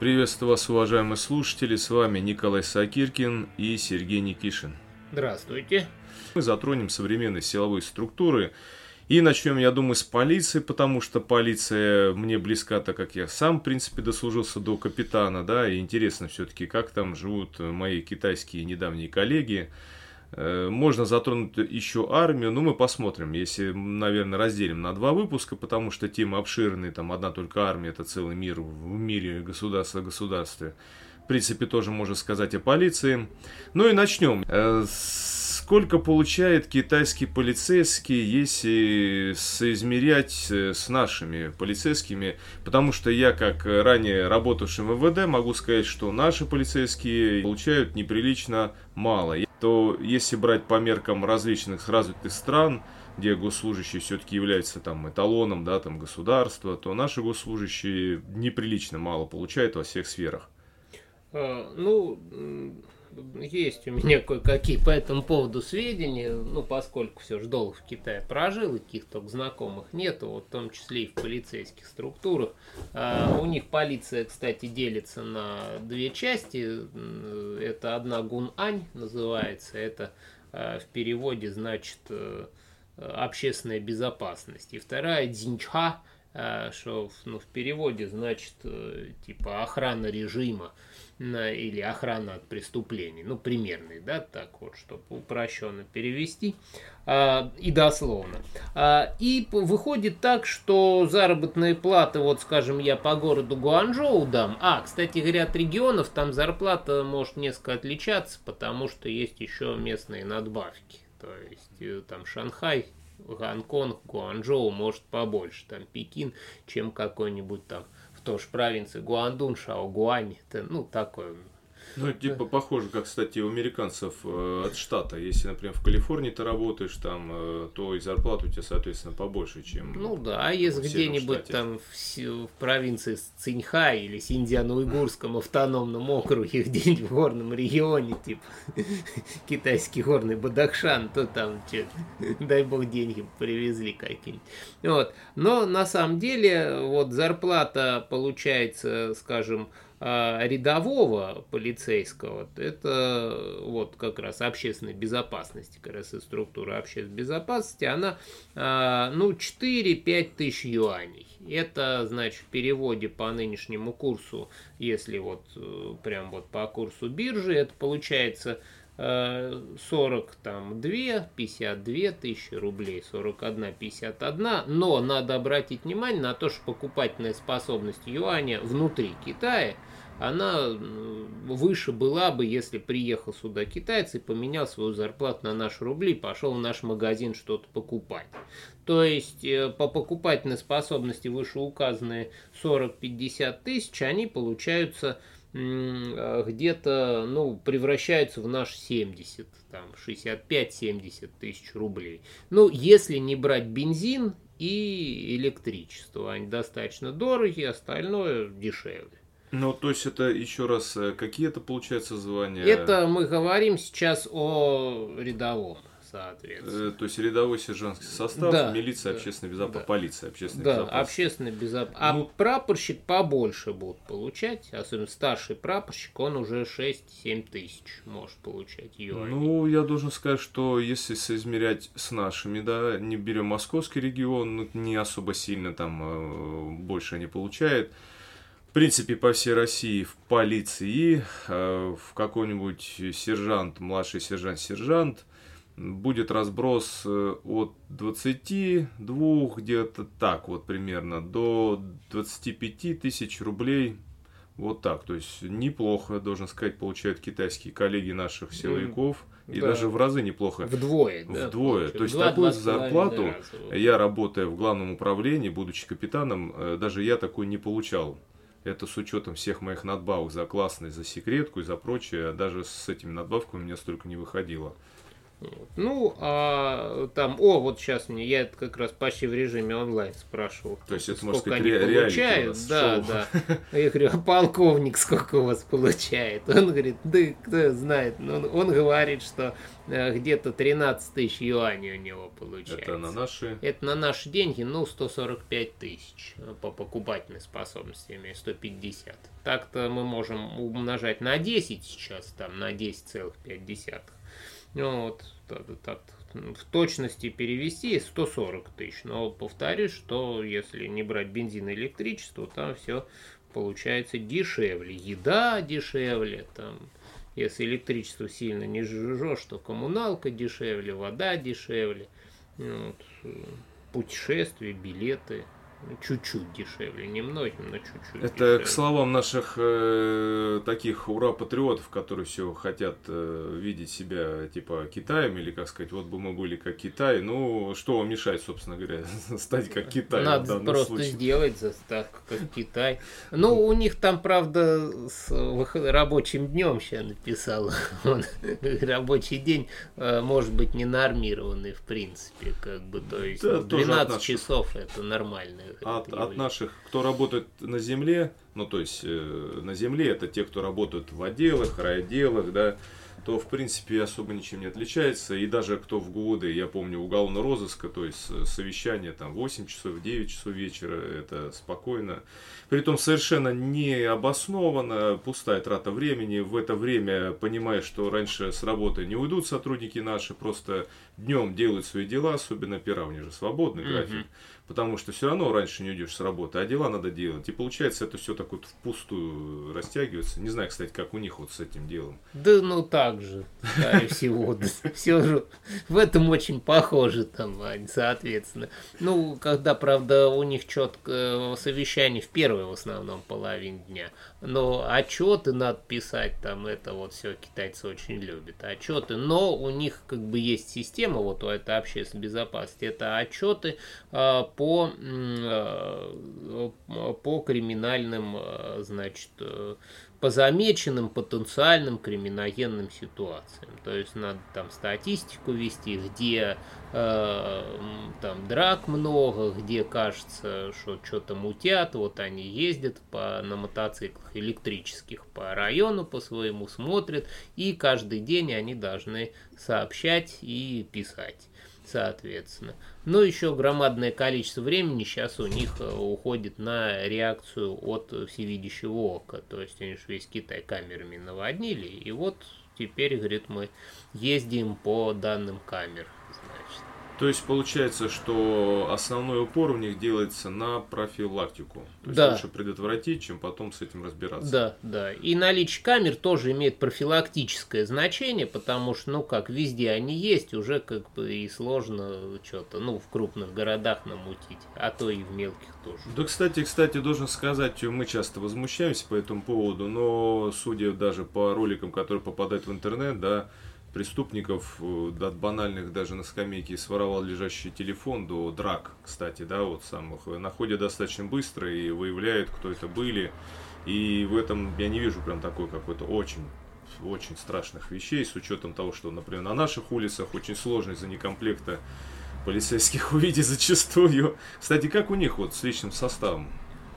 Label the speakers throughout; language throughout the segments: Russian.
Speaker 1: Приветствую вас, уважаемые слушатели. С вами Николай Сакиркин и Сергей Никишин.
Speaker 2: Здравствуйте.
Speaker 1: Мы затронем современные силовые структуры. И начнем, я думаю, с полиции, потому что полиция мне близка, так как я сам, в принципе, дослужился до капитана, да, и интересно все-таки, как там живут мои китайские недавние коллеги. Э, можно затронуть еще армию, но мы посмотрим, если, наверное, разделим на два выпуска, потому что темы обширные, там одна только армия, это целый мир в мире государства государстве. В принципе, тоже можно сказать о полиции. Ну и начнем. Э, сколько получает китайский полицейский, если соизмерять э, с нашими полицейскими? Потому что я, как ранее работавший в МВД, могу сказать, что наши полицейские получают неприлично мало то если брать по меркам различных развитых стран, где госслужащие все-таки являются там эталоном да, там, государства, то наши госслужащие неприлично мало получают во всех сферах.
Speaker 2: А, ну, есть у меня кое-какие по этому поводу сведения, ну, поскольку все же долго в Китае прожил, и каких-то знакомых нету, вот в том числе и в полицейских структурах. А, у них полиция, кстати, делится на две части. Это одна Гун-Ань называется, это а, в переводе значит э, общественная безопасность. И вторая Дзинчха, а, что ну, в переводе значит э, типа охрана режима или охрана от преступлений, ну, примерный, да, так вот, чтобы упрощенно перевести а, и дословно. А, и выходит так, что заработные платы, вот, скажем, я по городу Гуанчжоу дам, а, кстати говоря, от регионов там зарплата может несколько отличаться, потому что есть еще местные надбавки, то есть э, там Шанхай Гонконг, Гуанчжоу может побольше, там Пекин, чем какой-нибудь там тоже провинции Гуандун, Шаогуань, это, ну, такой
Speaker 1: ну, типа похоже, как, кстати, у американцев э, от штата. Если, например, в Калифорнии ты работаешь там, э, то и зарплата у тебя, соответственно, побольше, чем
Speaker 2: Ну да, а если где-нибудь там в, в провинции Цинхай или Синьцзян-Уйгурском автономном округе, где-нибудь в горном регионе, типа китайский горный Бадахшан, то там, че, дай бог, деньги привезли какие-нибудь. Вот. Но на самом деле, вот зарплата получается, скажем, рядового полицейского, это вот как раз общественной безопасности, как раз и структура общественной безопасности, она а, ну 4-5 тысяч юаней. Это значит в переводе по нынешнему курсу, если вот э, прям вот по курсу биржи, это получается 40 там 2, 52 тысячи рублей, 41, 51. Но надо обратить внимание на то, что покупательная способность юаня внутри Китая – она выше была бы, если приехал сюда китайец и поменял свою зарплату на наши рубли, пошел в наш магазин что-то покупать. То есть э, по покупательной способности вышеуказанные 40-50 тысяч, они получаются где-то, ну, превращаются в наш 70, там, 65-70 тысяч рублей. Ну, если не брать бензин и электричество, они достаточно дорогие, остальное дешевле.
Speaker 1: Ну, то есть это еще раз, э, какие это получается звания?
Speaker 2: Это мы говорим сейчас о рядовом, соответственно.
Speaker 1: Э, то есть рядовой сержантский состав, да, милиция, да, общественная безопасность, да. полиция, общественная
Speaker 2: да,
Speaker 1: безопасность.
Speaker 2: общественная безопасность. А ну, прапорщик побольше будут получать, особенно старший прапорщик, он уже 6-7 тысяч может получать юаней.
Speaker 1: Ну, я должен сказать, что если соизмерять с нашими, да, не берем московский регион, ну, не особо сильно там э, больше они получают в принципе, по всей России в полиции, э, в какой-нибудь сержант, младший сержант-сержант, будет разброс э, от 22 где-то так вот примерно до 25 тысяч рублей вот так. То есть неплохо, должен сказать, получают китайские коллеги наших силовиков. И да. даже в разы неплохо.
Speaker 2: Вдвое,
Speaker 1: да. Вдвое. То есть такую зарплату я, работая в главном управлении, будучи капитаном, э, даже я такой не получал. Это с учетом всех моих надбавок за классность, за секретку и за прочее. Даже с этими надбавками у меня столько не выходило.
Speaker 2: Ну, а там, о, вот сейчас мне, я это как раз почти в режиме онлайн спрашивал.
Speaker 1: То есть это, сказать, они ре- получают.
Speaker 2: Да, шоу. да. Я говорю, а полковник сколько у вас получает? Он говорит, да кто знает. Он, ну, он говорит, что э, где-то 13 тысяч юаней у него получается.
Speaker 1: Это на наши?
Speaker 2: Это на наши деньги, ну, 145 тысяч по покупательной способности, 150. Так-то мы можем умножать на 10 сейчас, там, на 10,5. Ну, вот, так, так, в точности перевести 140 тысяч. Но повторюсь, что если не брать бензин и электричество, там все получается дешевле. Еда дешевле, там, если электричество сильно не жжешь, то коммуналка дешевле, вода дешевле. Ну, вот, э, путешествия, билеты чуть-чуть дешевле, немногим, но чуть-чуть.
Speaker 1: Это дешевле. к словам наших э, таких ура-патриотов, которые все хотят э, видеть себя типа Китаем, или как сказать, вот бы мы были как Китай. Ну, что вам мешает, собственно говоря, стать как Китай?
Speaker 2: Надо просто случае? сделать так, как Китай. Ну, у них там, правда, с рабочим днем сейчас написал. Он, рабочий день э, может быть не нормированный, в принципе, как бы, то есть да, 12 часов это нормально
Speaker 1: от, от наших, кто работает на земле, ну то есть э, на земле это те, кто работают в отделах, райотделах, да, то в принципе особо ничем не отличается. И даже кто в годы, я помню, уголовного розыска, то есть э, совещание там 8 часов, 9 часов вечера, это спокойно. Притом совершенно не обоснованно, пустая трата времени. В это время, понимая, что раньше с работы не уйдут сотрудники наши, просто днем делают свои дела, особенно пера, у них же свободный график. Mm-hmm потому что все равно раньше не уйдешь с работы, а дела надо делать. И получается это все так вот впустую растягивается. Не знаю, кстати, как у них вот с этим делом.
Speaker 2: Да ну так же, скорее всего. Все же в этом очень похоже там, соответственно. Ну, когда, правда, у них четко совещание в первой в основном половине дня. Но отчеты надо писать, там это вот все китайцы очень любят. Отчеты, но у них как бы есть система, вот у этой безопасности, это отчеты а, по, э, по криминальным, э, значит, э, по замеченным потенциальным криминогенным ситуациям. То есть надо там статистику вести, где э, там драк много, где кажется, что что-то мутят, вот они ездят по, на мотоциклах электрических по району по своему, смотрят, и каждый день они должны сообщать и писать соответственно. Но еще громадное количество времени сейчас у них э, уходит на реакцию от всевидящего ока. То есть они же весь Китай камерами наводнили. И вот теперь, говорит, мы ездим по данным камер. Значит.
Speaker 1: То есть получается, что основной упор у них делается на профилактику. То есть
Speaker 2: да.
Speaker 1: лучше предотвратить, чем потом с этим разбираться.
Speaker 2: Да, да. И наличие камер тоже имеет профилактическое значение, потому что, ну как, везде они есть, уже как бы и сложно что-то, ну, в крупных городах намутить, а то и в мелких тоже.
Speaker 1: Да, кстати, кстати, должен сказать, мы часто возмущаемся по этому поводу, но судя даже по роликам, которые попадают в интернет, да, преступников, э, от банальных даже на скамейке своровал лежащий телефон, до драк, кстати, да, вот самых, э, находят достаточно быстро и выявляют, кто это были. И в этом я не вижу прям такой какой-то очень очень страшных вещей, с учетом того, что, например, на наших улицах очень сложно из-за некомплекта полицейских увидеть зачастую. Кстати, как у них вот с личным составом?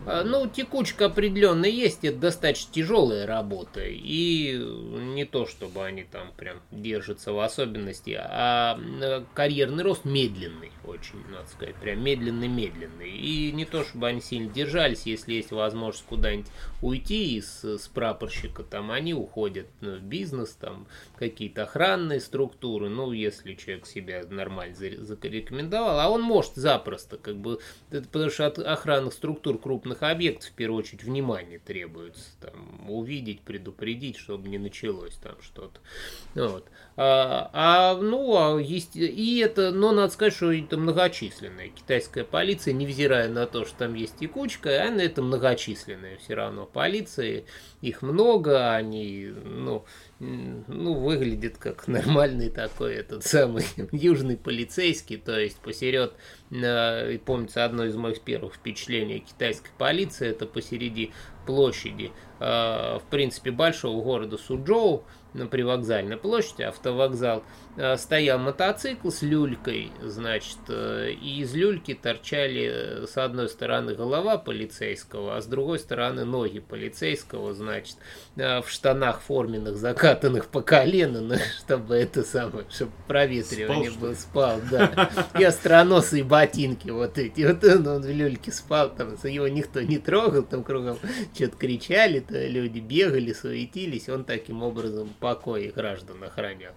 Speaker 2: А, ну, текучка определенно есть, это достаточно тяжелая работа. И не то, чтобы они там прям держатся в особенности, а карьерный рост медленный, очень, надо сказать, прям медленный-медленный. И не то, чтобы они сильно держались, если есть возможность куда-нибудь уйти из с прапорщика, там они уходят в бизнес, там какие-то охранные структуры, ну, если человек себя нормально зарекомендовал, а он может запросто, как бы, потому что от охранных структур крупных крупных объектов, в первую очередь, внимание требуется. Там, увидеть, предупредить, чтобы не началось там что-то. Вот. А, а, ну, а есть, и это, но надо сказать, что это многочисленная китайская полиция, невзирая на то, что там есть текучка, она это многочисленная все равно. Полиция, их много, они, ну, ну, выглядит как нормальный такой этот самый южный полицейский, то есть посеред, э, помнится, одно из моих первых впечатлений китайской полиции, это посереди площади, в принципе, большого города Суджоу, на привокзальной площади, автовокзал, э, стоял мотоцикл с люлькой, значит, э, и из люльки торчали э, с одной стороны голова полицейского, а с другой стороны ноги полицейского, значит, в штанах форменных, закатанных по колено, ну, чтобы это самое, чтобы проветривание спал, было, спал, да. И остроносые ботинки вот эти. Вот он, он в люльке спал, там его никто не трогал, там кругом что-то кричали, то люди бегали, суетились, он таким образом покой граждан охранял.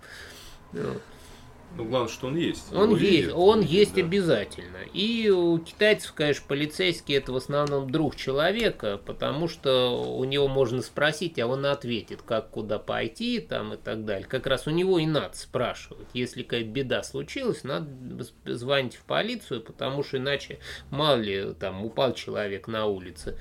Speaker 1: Ну, главное, что он есть.
Speaker 2: Он есть, видят, он есть да. обязательно. И у китайцев, конечно, полицейский это в основном друг человека, потому что у него можно спросить, а он ответит, как куда пойти там и так далее. Как раз у него и надо спрашивать. Если какая-то беда случилась, надо звонить в полицию, потому что иначе, мало ли, там упал человек на улице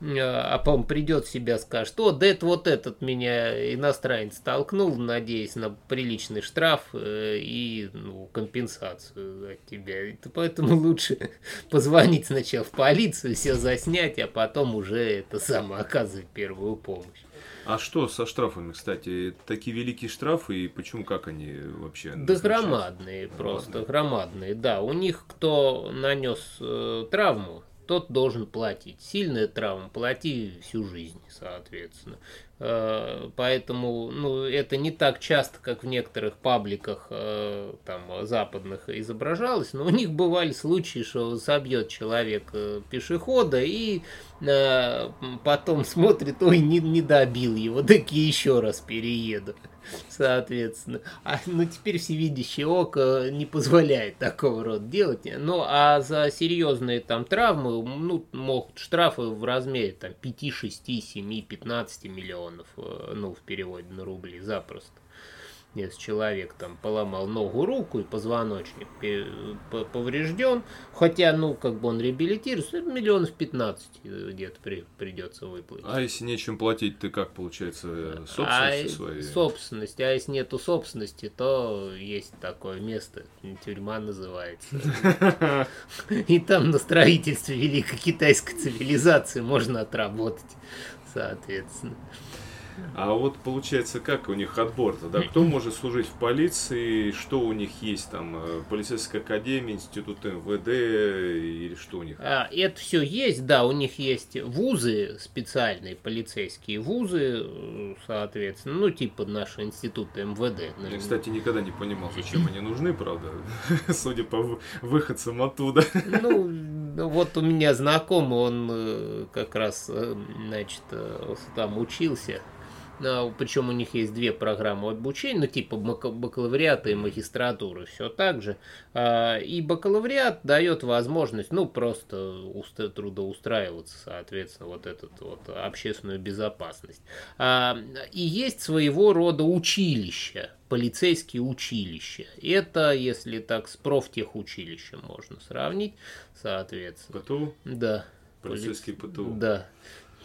Speaker 2: а потом придет себя, скажет, о, да это вот этот меня иностранец толкнул, надеясь на приличный штраф э, и ну, компенсацию от тебя. Поэтому лучше позвонить сначала в полицию, все заснять, а потом уже это самое оказывать первую помощь.
Speaker 1: А что со штрафами, кстати? Такие великие штрафы, и почему, как они вообще?
Speaker 2: Да громадные, просто громадные, да. У них, кто нанес э, травму, тот должен платить. Сильная травма, плати всю жизнь, соответственно. Э, поэтому ну, это не так часто, как в некоторых пабликах э, там, западных изображалось, но у них бывали случаи, что собьет человек э, пешехода и потом смотрит, ой, не, не добил его, такие еще раз перееду соответственно. А, ну, теперь всевидящее око не позволяет такого рода делать. Ну, а за серьезные там травмы, ну, могут штрафы в размере там 5, 6, 7, 15 миллионов, э, ну, в переводе на рубли запросто если человек там поломал ногу, руку и позвоночник поврежден, хотя, ну, как бы он реабилитируется, миллионов 15 где-то при, придется выплатить.
Speaker 1: А если нечем платить, ты как, получается, собственности а, своей?
Speaker 2: Собственность, а если нету собственности, то есть такое место, тюрьма называется. И там на строительстве великой китайской цивилизации можно отработать, соответственно.
Speaker 1: А вот получается, как у них отбор-то, да? Кто может служить в полиции, что у них есть там, э, полицейская академия, институт МВД или что у них?
Speaker 2: А, это все есть, да, у них есть вузы специальные, полицейские вузы, э, соответственно, ну, типа наш институт МВД.
Speaker 1: Я, кстати, никогда не понимал, зачем они нужны, правда, судя по выходцам оттуда.
Speaker 2: Ну, вот у меня знакомый, он э, как раз, значит, там учился причем у них есть две программы обучения, ну типа бакалавриата и магистратуры, все так же. А, и бакалавриат дает возможность, ну просто трудоустраиваться, соответственно, вот эту вот общественную безопасность. А, и есть своего рода училища, полицейские училища. Это, если так, с профтехучилищем можно сравнить, соответственно.
Speaker 1: ПТУ?
Speaker 2: Да.
Speaker 1: Полицейский ПТУ?
Speaker 2: Да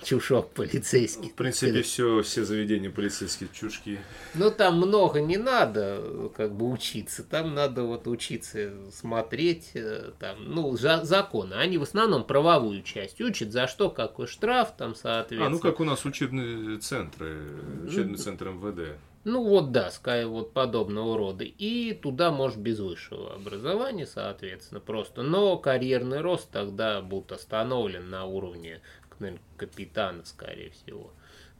Speaker 2: чушок полицейский.
Speaker 1: В принципе, все, все заведения полицейские чушки.
Speaker 2: Ну, там много не надо, как бы, учиться. Там надо вот учиться смотреть, э, там, ну, за, законы. Они в основном правовую часть учат, за что какой штраф, там, соответственно. А,
Speaker 1: ну, как у нас учебные центры, учебный центр МВД.
Speaker 2: Ну вот да, скай вот подобного рода. И туда может без высшего образования, соответственно, просто. Но карьерный рост тогда будет остановлен на уровне наверное, капитана, скорее всего.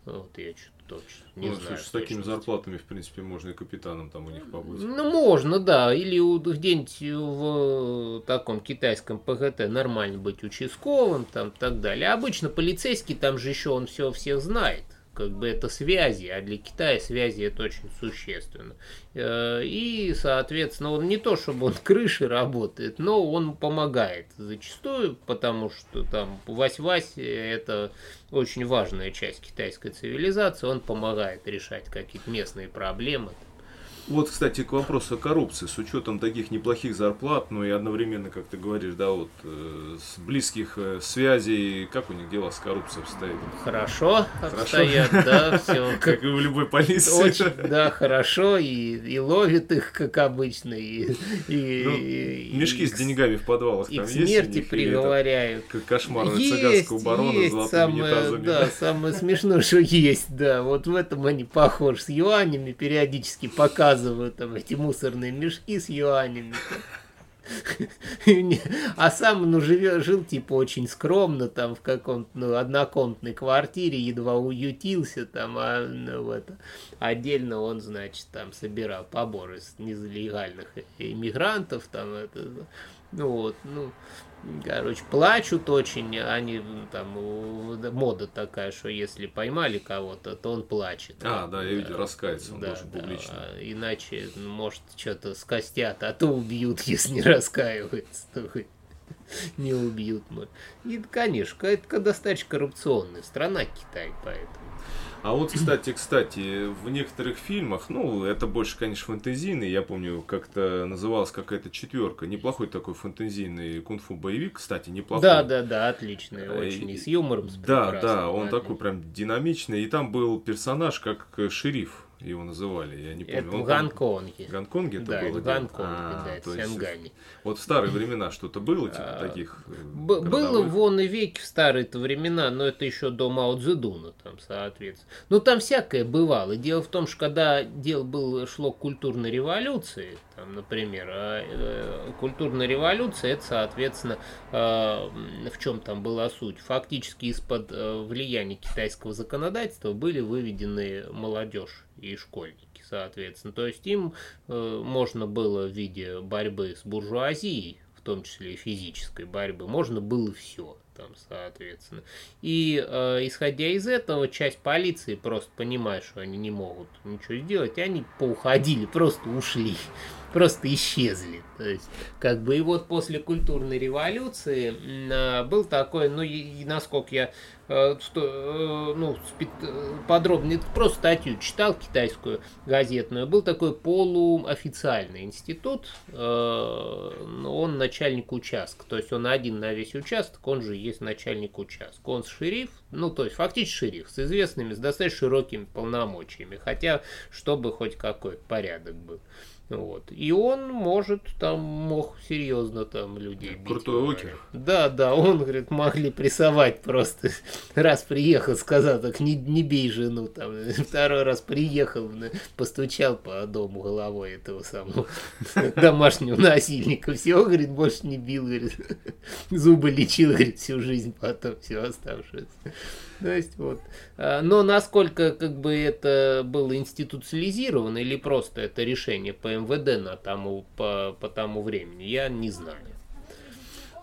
Speaker 2: Вот я что-то точно не ну, знаю.
Speaker 1: Слушай, с такими зарплатами, в принципе, можно и капитаном там у них побыть.
Speaker 2: Ну, можно, да. Или где-нибудь в таком китайском ПГТ нормально быть участковым, там, так далее. обычно полицейский, там же еще он все всех знает как бы это связи, а для Китая связи это очень существенно. Э, и, соответственно, он не то, чтобы он крыши работает, но он помогает зачастую, потому что там Вась-Вась это очень важная часть китайской цивилизации, он помогает решать какие-то местные проблемы.
Speaker 1: Вот, кстати, к вопросу о коррупции. С учетом таких неплохих зарплат, ну и одновременно, как ты говоришь, да, вот э, с близких э, связей, как у них дела с коррупцией обстоят?
Speaker 2: Хорошо, хорошо. обстоят, да, все.
Speaker 1: Как и в любой полиции.
Speaker 2: Очень, да, хорошо, и, и ловит их, как обычно, и... и,
Speaker 1: ну,
Speaker 2: и
Speaker 1: мешки
Speaker 2: и,
Speaker 1: с деньгами в подвалах
Speaker 2: и там есть? смерти приговаривают.
Speaker 1: Как кошмар цыганского барона есть, с золотыми
Speaker 2: самое,
Speaker 1: унитазами.
Speaker 2: Да, самое смешное, что есть, да. Вот в этом они похожи с юанями, периодически показывают показывают там эти мусорные мешки с юанями. А сам, ну, живет, жил, типа, очень скромно, там, в каком-то, ну, однокомнатной квартире, едва уютился, там, а, ну, это, отдельно он, значит, там, собирал поборы с нелегальных иммигрантов, там, это, ну, вот, ну, короче, плачут очень, они там мода такая, что если поймали кого-то, то он плачет.
Speaker 1: А, да, я видел, раскается, он да, должен да, публично.
Speaker 2: А иначе, может, что-то скостят, а то убьют, если не раскаивается. Не убьют. И, конечно, это достаточно коррупционная страна Китай, поэтому.
Speaker 1: А вот, кстати, кстати, в некоторых фильмах, ну, это больше, конечно, фэнтезийный, я помню, как-то называлась какая-то четверка, неплохой такой фэнтезийный кунг-фу боевик, кстати, неплохой.
Speaker 2: Да, да, да, отличный, э, очень, и с юмором. С
Speaker 1: да, да, он такой прям динамичный, и там был персонаж как шериф, его называли, я не помню.
Speaker 2: Это в Гонконге.
Speaker 1: В Гонконге это
Speaker 2: да,
Speaker 1: было?
Speaker 2: В Гонконге, а, да, это Сянгане.
Speaker 1: Вот в старые времена что-то было, типа а, таких э,
Speaker 2: Было вон и веки в старые-то времена, но это еще до Мао Цзэдуна, там, соответственно. Ну, там всякое бывало. Дело в том, что когда дело было, шло к культурной революции, там, например, а, э, культурная революция, это, соответственно, э, в чем там была суть? Фактически из-под э, влияния китайского законодательства были выведены молодежь и школьники, соответственно. То есть им э, можно было в виде борьбы с буржуазией, в том числе и физической борьбы, можно было все там, соответственно. И э, исходя из этого, часть полиции просто понимает, что они не могут ничего сделать, и они поуходили, просто ушли просто исчезли. То есть, как бы, и вот после культурной революции э, был такой, ну, и, насколько я э, что, э, ну, подробно, просто статью читал китайскую газетную, был такой полуофициальный институт, он начальник участка, то есть он один на весь участок, он же есть начальник участка, он шериф, ну, то есть фактически шериф с известными, с достаточно широкими полномочиями, хотя, чтобы хоть какой порядок был. Вот. И он может там, мог серьезно там людей бить.
Speaker 1: Крутой окер.
Speaker 2: Да, да, он, говорит, могли прессовать просто. Раз приехал, сказал, так не, не бей жену там. Второй раз приехал, постучал по дому головой этого самого домашнего насильника. Все, говорит, больше не бил, говорит. Зубы лечил, говорит, всю жизнь потом, все оставшееся. То есть вот. А, но насколько как бы это было институциализировано или просто это решение по МВД на тому, по, по тому времени, я не знаю.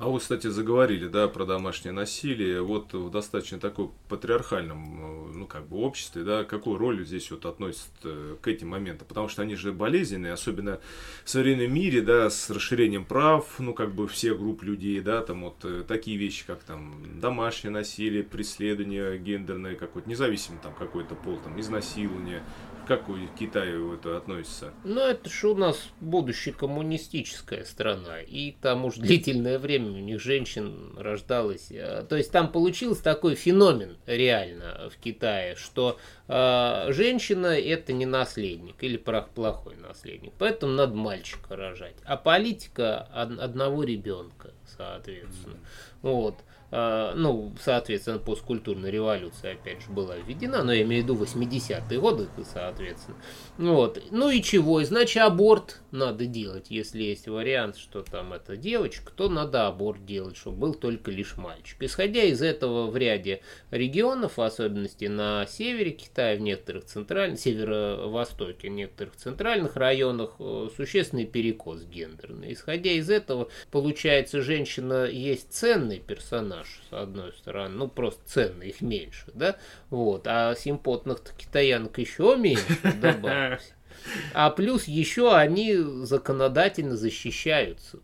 Speaker 1: А вы, кстати, заговорили, да, про домашнее насилие. Вот в достаточно такой патриархальном, э, ну, как бы обществе, да, какую роль здесь вот относят э, к этим моментам? Потому что они же болезненные, особенно в современном мире, да, с расширением прав, ну, как бы всех групп людей, да, там вот э, такие вещи, как там домашнее насилие, преследование гендерное какое-то, независимо там какой-то пол, там, изнасилование, как у Китая это относится?
Speaker 2: Ну, это же у нас будущая коммунистическая страна. И там уж длительное время у них женщин рождалось. А, то есть там получился такой феномен реально в Китае, что э, женщина это не наследник или плохой наследник. Поэтому надо мальчика рожать. А политика одного ребенка, соответственно. Mm-hmm. Вот. А, ну, соответственно, посткультурная революция, опять же, была введена, но я имею в виду 80-е годы, соответственно. Вот. Ну и чего? И значит, аборт надо делать, если есть вариант, что там это девочка, то надо аборт делать, чтобы был только лишь мальчик. Исходя из этого, в ряде регионов, в особенности на севере Китая, в некоторых центральных, северо-востоке, в некоторых центральных районах, э, существенный перекос гендерный. Исходя из этого, получается, женщина есть ценный персонаж, персонаж, с одной стороны, ну просто цены их меньше, да, вот, а симпотных китаянок еще меньше добавилось. А плюс еще они законодательно защищаются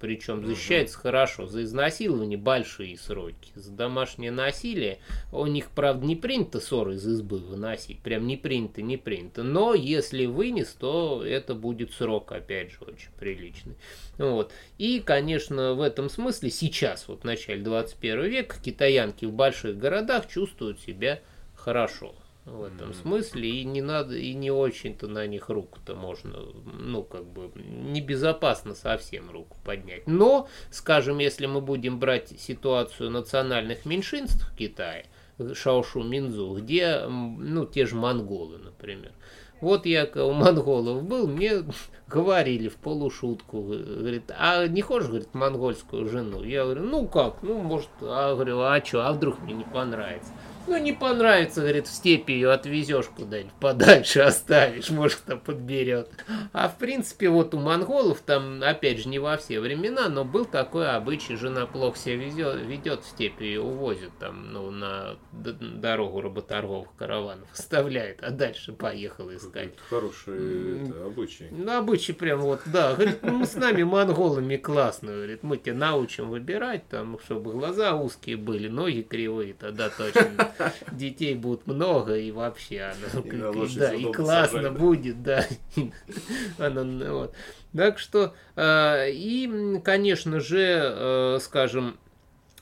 Speaker 2: причем защищается угу. хорошо. За изнасилование большие сроки. За домашнее насилие у них, правда, не принято ссоры из избы выносить. Прям не принято, не принято. Но если вынес, то это будет срок, опять же, очень приличный. Вот. И, конечно, в этом смысле сейчас, вот в начале 21 века, китаянки в больших городах чувствуют себя хорошо в этом mm-hmm. смысле, и не надо, и не очень-то на них руку-то можно, ну, как бы, небезопасно совсем руку поднять. Но, скажем, если мы будем брать ситуацию национальных меньшинств в Китае, Шаошу Минзу, где, ну, те же монголы, например. Вот я у монголов был, мне говорили в полушутку, говорит, а не хочешь, говорит, монгольскую жену? Я говорю, ну как, ну, может, а, говорю, а что, а вдруг мне не понравится? Ну, не понравится, говорит, в степи ее отвезешь куда-нибудь подальше, оставишь, может, кто подберет. А в принципе, вот у монголов там, опять же, не во все времена, но был такой обычай, жена плохо себя везет, ведет в степи, ее увозят там, ну, на дорогу работорговых караванов, оставляет, а дальше поехал искать. Это
Speaker 1: хороший это, обычай.
Speaker 2: Ну, обычай прям вот, да, говорит, ну, с нами монголами классно, говорит, мы тебя научим выбирать, там, чтобы глаза узкие были, ноги кривые, тогда точно детей будет много и вообще оно, и, да, и классно сажать, будет, да. оно, вот. Так что, э, и, конечно же, э, скажем,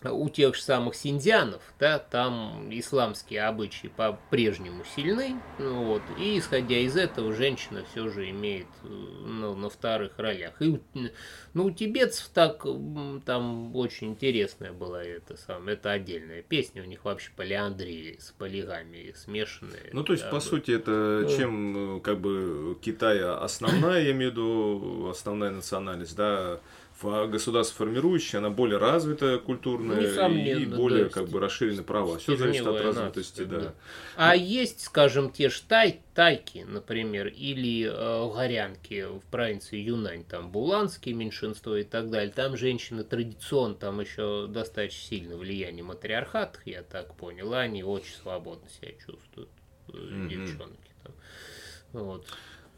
Speaker 2: у тех же самых синдианов, да, там исламские обычаи по-прежнему сильны, ну, вот, и исходя из этого женщина все же имеет ну, на вторых ролях. И, ну, у тибетцев так, там очень интересная была эта самая, это отдельная песня, у них вообще полиандрия с полигамией смешанные.
Speaker 1: Ну, то есть, да, по сути, это ну, чем, как бы, Китай основная, я имею в виду, основная национальность, да, государство формирующее, она более развитая культурная и более как бы расширены права. Все зависит от развитости, нация, да. да.
Speaker 2: А ну, есть, скажем, те же тай, тайки, например, или э, горянки в провинции Юнань, там буланские меньшинство и так далее. Там женщины традиционно, там еще достаточно сильно влияние матриархата, я так понял, они очень свободно себя чувствуют, mm-hmm. девчонки. Там. Вот.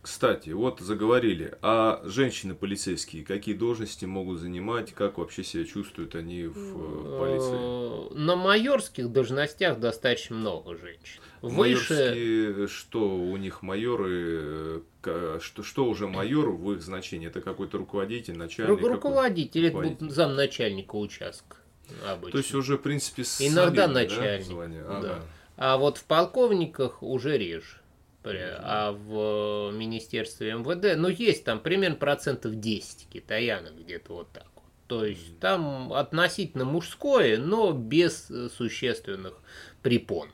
Speaker 1: Кстати, вот заговорили, а женщины полицейские какие должности могут занимать, как вообще себя чувствуют они в э, полиции?
Speaker 2: Э, на майорских должностях достаточно много женщин.
Speaker 1: Выше... Майорские, что у них майоры, э, что, что уже майор в их значении? Это какой-то руководитель, начальник?
Speaker 2: Ру- руководитель, какой? это замначальника участка обычно.
Speaker 1: То есть уже, в принципе,
Speaker 2: Иногда начальник, да? да. А вот в полковниках уже реже а в Министерстве МВД, ну, есть там примерно процентов 10 китаянок где-то вот так вот. То есть там относительно мужское, но без существенных препон.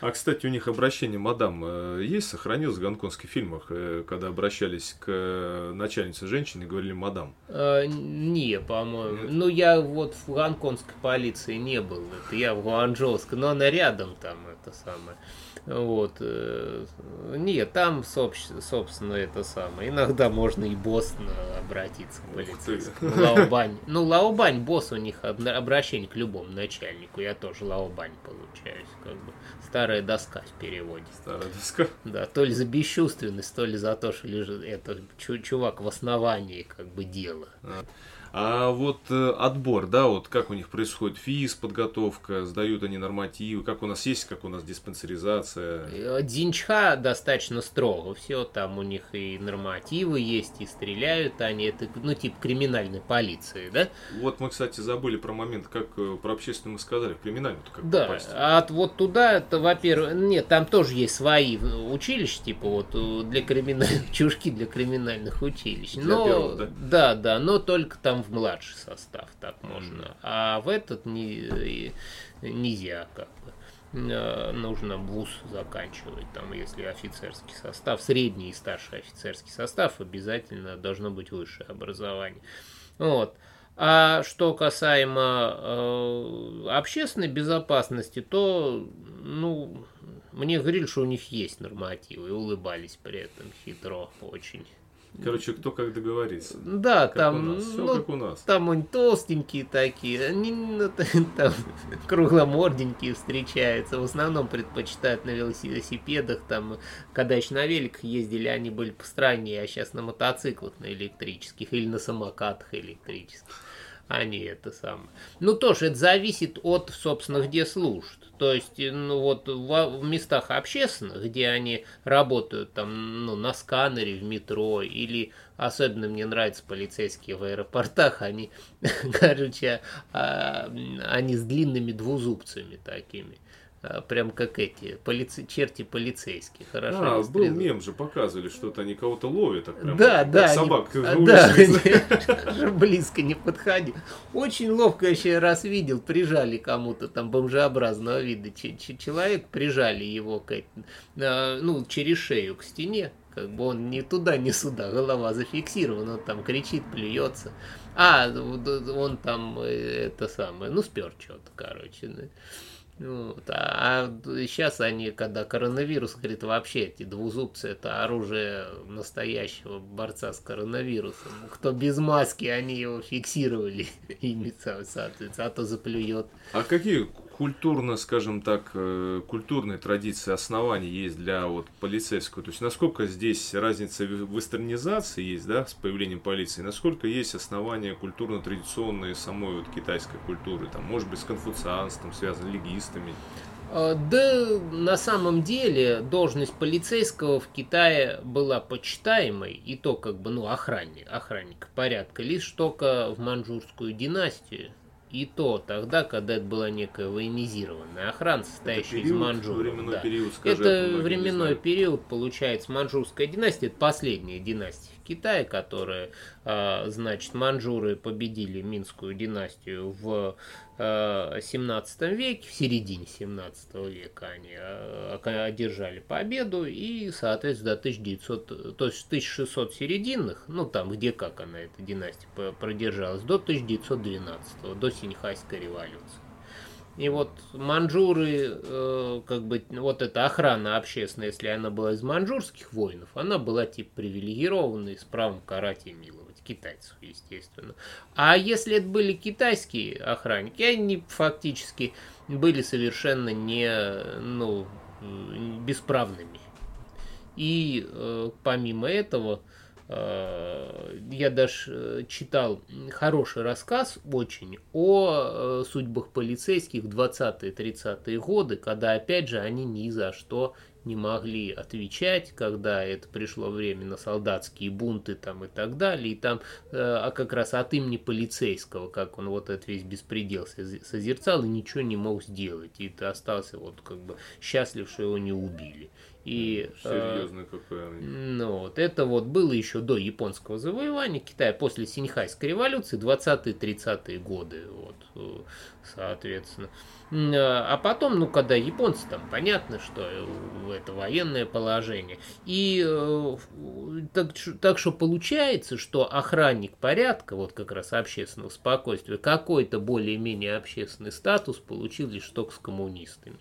Speaker 1: А, кстати, у них обращение мадам э, есть, сохранилось в гонконгских фильмах, э, когда обращались к э, начальнице женщины и говорили мадам?
Speaker 2: Э, не, по-моему. Ну, я вот в гонконгской полиции не был. Это я в Гуанчжоуской, но она рядом там, это самое. Вот. Нет, там, собственно, это самое. Иногда можно и босс обратиться к полицейскому. Лаобань. Ну, Лаобань, босс у них обращение к любому начальнику. Я тоже Лаобань получаюсь. Как бы старая доска в переводе.
Speaker 1: Старая доска?
Speaker 2: Да, то ли за бесчувственность, то ли за то, что лежит это чувак в основании как бы дела. А.
Speaker 1: А вот э, отбор, да, вот как у них происходит физ, подготовка, сдают они нормативы, как у нас есть, как у нас диспансеризация?
Speaker 2: Э, Динчха достаточно строго, все там у них и нормативы есть, и стреляют они, это, ну, типа криминальной полиции, да?
Speaker 1: Вот мы, кстати, забыли про момент, как э, про общественную мы сказали, в криминальную как
Speaker 2: Да, попасть. а вот туда, это, во-первых, нет, там тоже есть свои училища, типа вот для криминальных, чушки для криминальных училищ. Для но, первых, да? Да, да, но только там в младший состав так можно, а в этот не, нельзя как бы э, нужно вуз заканчивать, там, если офицерский состав, средний и старший офицерский состав, обязательно должно быть высшее образование. Вот. А что касаемо э, общественной безопасности, то, ну, мне говорили, что у них есть нормативы, и улыбались при этом хитро очень.
Speaker 1: Короче, кто как договорится.
Speaker 2: Да,
Speaker 1: как
Speaker 2: там,
Speaker 1: у нас. Все
Speaker 2: ну,
Speaker 1: как у нас.
Speaker 2: там они толстенькие такие, они ну, там кругломорденькие встречаются. В основном предпочитают на велосипедах, там, когда еще на великах ездили, они были постраннее, а сейчас на мотоциклах на электрических или на самокатах электрических. Они это самое. Ну, тоже это зависит от, собственно, где служат. То есть, ну вот в, в местах общественных, где они работают там, ну, на сканере, в метро, или особенно мне нравятся полицейские в аэропортах, они, короче, а, они с длинными двузубцами такими. А, прям как эти полице... черти полицейские. Хорошо.
Speaker 1: А, был мем же, показывали, что-то они кого-то ловят. Так прям,
Speaker 2: да,
Speaker 1: как
Speaker 2: да.
Speaker 1: Собак
Speaker 2: они... Да, же близко не подходи. Очень ловко я еще раз видел, прижали кому-то там бомжеобразного вида человек, прижали его к, ну, через шею к стене. Как бы он ни туда, ни сюда, голова зафиксирована, он там кричит, плюется. А, он там э, это самое, ну, спер что-то, короче. Вот. А сейчас они, когда коронавирус, говорит, вообще эти двузубцы это оружие настоящего борца с коронавирусом. Кто без маски, они его фиксировали ими, соответственно, а то заплюет.
Speaker 1: А какие культурно, скажем так, э, культурные традиции, основания есть для вот полицейского? То есть насколько здесь разница в вестернизации есть, да, с появлением полиции, насколько есть основания культурно-традиционные самой вот китайской культуры, там, может быть, с конфуцианством связаны, легистами?
Speaker 2: А, да, на самом деле должность полицейского в Китае была почитаемой, и то как бы, ну, охранник, охранник порядка, лишь только в манчжурскую династию и то тогда, когда это была некая военизированная охрана, состоящая из манчжуров.
Speaker 1: Да. Период,
Speaker 2: скажи, это временной период, получается, манчжурская династия, это последняя династия в Китае, которая, а, значит, манчжуры победили Минскую династию в 17 э, веке, в середине 17 века они э, одержали победу, и, соответственно, до 1900, то есть 1600 серединных, ну там где как она, эта династия продержалась, до 1912, до Синьхайской революции. И вот манжуры, э, как бы, вот эта охрана общественная, если она была из манжурских воинов, она была типа привилегированной с правом карать и миловать китайцев, естественно. А если это были китайские охранники, они фактически были совершенно не, ну, бесправными. И э, помимо этого, э, я даже э, читал хороший рассказ очень о э, судьбах полицейских в 20-30-е годы, когда, опять же, они ни за что не могли отвечать, когда это пришло время на солдатские бунты там и так далее, и там, э, а как раз от имени полицейского, как он вот этот весь беспредел созерцал и ничего не мог сделать, и ты остался вот как бы счастлив, что его не убили. И,
Speaker 1: Серьезно, э, какое.
Speaker 2: Ну, вот, это вот было еще до японского завоевания Китая, после Синьхайской революции, 20-30-е годы, вот, э, соответственно. А потом, ну, когда японцы, там понятно, что это военное положение. И э, так, так что получается, что охранник порядка, вот как раз общественного спокойствия, какой-то более-менее общественный статус получил лишь только с коммунистами.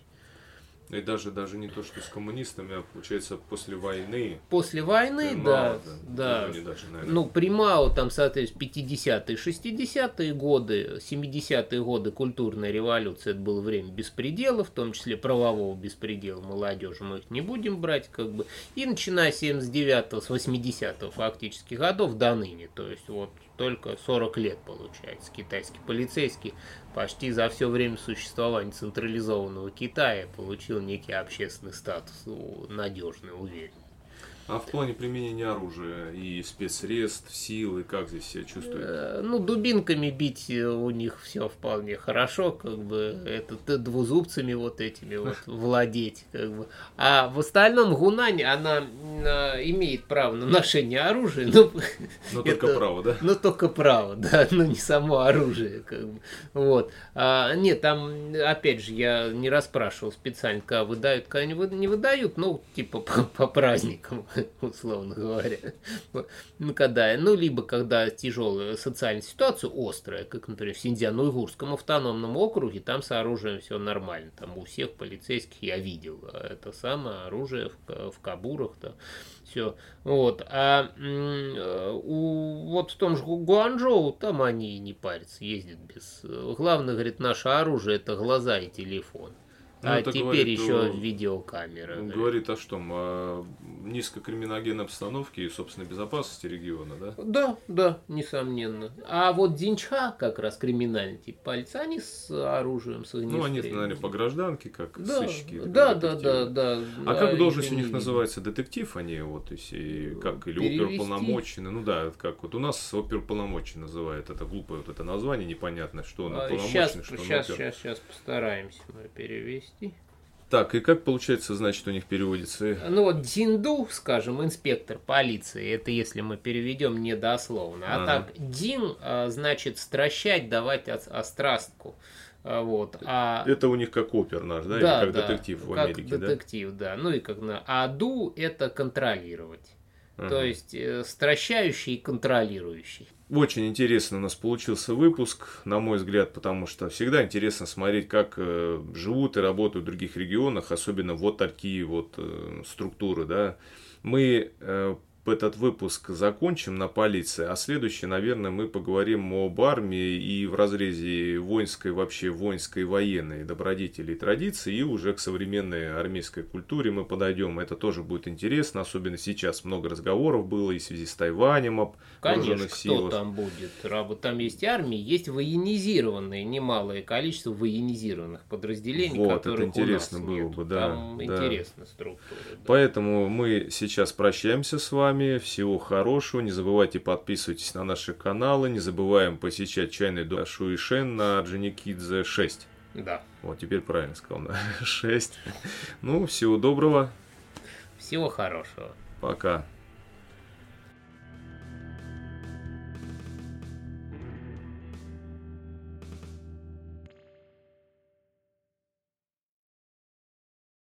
Speaker 1: И даже, даже не то, что с коммунистами, а получается после войны.
Speaker 2: После войны, Примао, да. да. да. Даже, ну, при Мао, там, соответственно, 50-е, 60-е годы, 70-е годы культурная революция, это было время беспредела, в том числе правового беспредела молодежи, мы их не будем брать, как бы. И начиная с 79-го, с 80-го фактически годов до ныне, то есть вот только 40 лет получается. Китайский полицейский почти за все время существования централизованного Китая получил некий общественный статус, надежный, уверенный.
Speaker 1: А в плане применения оружия и спецсредств, силы, как здесь себя чувствует?
Speaker 2: Э, ну, дубинками бить у них все вполне хорошо, как бы, это двузубцами вот этими вот владеть, как бы. А в остальном Гунань, она имеет право на ношение оружия, но...
Speaker 1: Но это, только право, да?
Speaker 2: Но только право, да, но не само оружие, как бы. Вот. А, нет, там, опять же, я не расспрашивал специально, когда выдают, когда не выдают, ну, типа по, по праздникам условно говоря. Ну, когда, ну, либо когда тяжелая социальная ситуация острая, как, например, в Синдиано-Уйгурском автономном округе, там с оружием все нормально. Там у всех полицейских я видел это самое оружие в, в кабурах, да, все. Вот. А у, вот в том же Гуанчжоу, там они не парятся, ездят без... Главное, говорит, наше оружие это глаза и телефон. Ну, а теперь говорит, еще о... видеокамера.
Speaker 1: Говорит о что? О низкокриминогенной обстановке и, собственно, безопасности региона, да?
Speaker 2: Да, да, несомненно. А вот Динчха как раз криминальный тип пальца, они с оружием, с
Speaker 1: Ну, они, наверное, по гражданке, как
Speaker 2: да,
Speaker 1: сыщики.
Speaker 2: Да, да, да, да.
Speaker 1: А как должность у них называется? Детектив они, вот, и как, или Перевести. оперуполномоченный? Ну да, как вот у нас оперуполномоченный называют. Это глупое вот это название, непонятно, что он
Speaker 2: а, сейчас, что сейчас, он опер... сейчас, сейчас постараемся мы перевести перевести.
Speaker 1: Так, и как получается, значит, у них переводится?
Speaker 2: Ну вот Динду, скажем, инспектор полиции, это если мы переведем недословно. А, а так, Дин, значит, стращать, давать острастку. А, вот. А...
Speaker 1: Это у них как опер наш, да?
Speaker 2: да
Speaker 1: Или
Speaker 2: как
Speaker 1: да, детектив в
Speaker 2: Америке, как детектив, да? да. Ну и как на... А ду это контролировать. Ага. То есть э, стращающий и контролирующий.
Speaker 1: Очень интересно у нас получился выпуск, на мой взгляд, потому что всегда интересно смотреть, как э, живут и работают в других регионах, особенно вот такие вот э, структуры, да. Мы э, этот выпуск закончим на полиции, а следующий, наверное, мы поговорим об армии и в разрезе воинской, вообще воинской военной добродетели и традиции, и уже к современной армейской культуре мы подойдем. Это тоже будет интересно, особенно сейчас много разговоров было и в связи с Тайванем об
Speaker 2: Конечно, кто силах. там будет? Там есть армии, есть военизированные, немалое количество военизированных подразделений,
Speaker 1: вот, это интересно было
Speaker 2: нет.
Speaker 1: бы, да.
Speaker 2: Там да. интересно структура. Да.
Speaker 1: Поэтому мы сейчас прощаемся с вами вами. Всего хорошего. Не забывайте подписывайтесь на наши каналы. Не забываем посещать чайный дом Шуишен на Джаникидзе 6.
Speaker 2: Да.
Speaker 1: Вот, теперь правильно сказал, да. 6. Ну, всего доброго.
Speaker 2: Всего хорошего.
Speaker 1: Пока.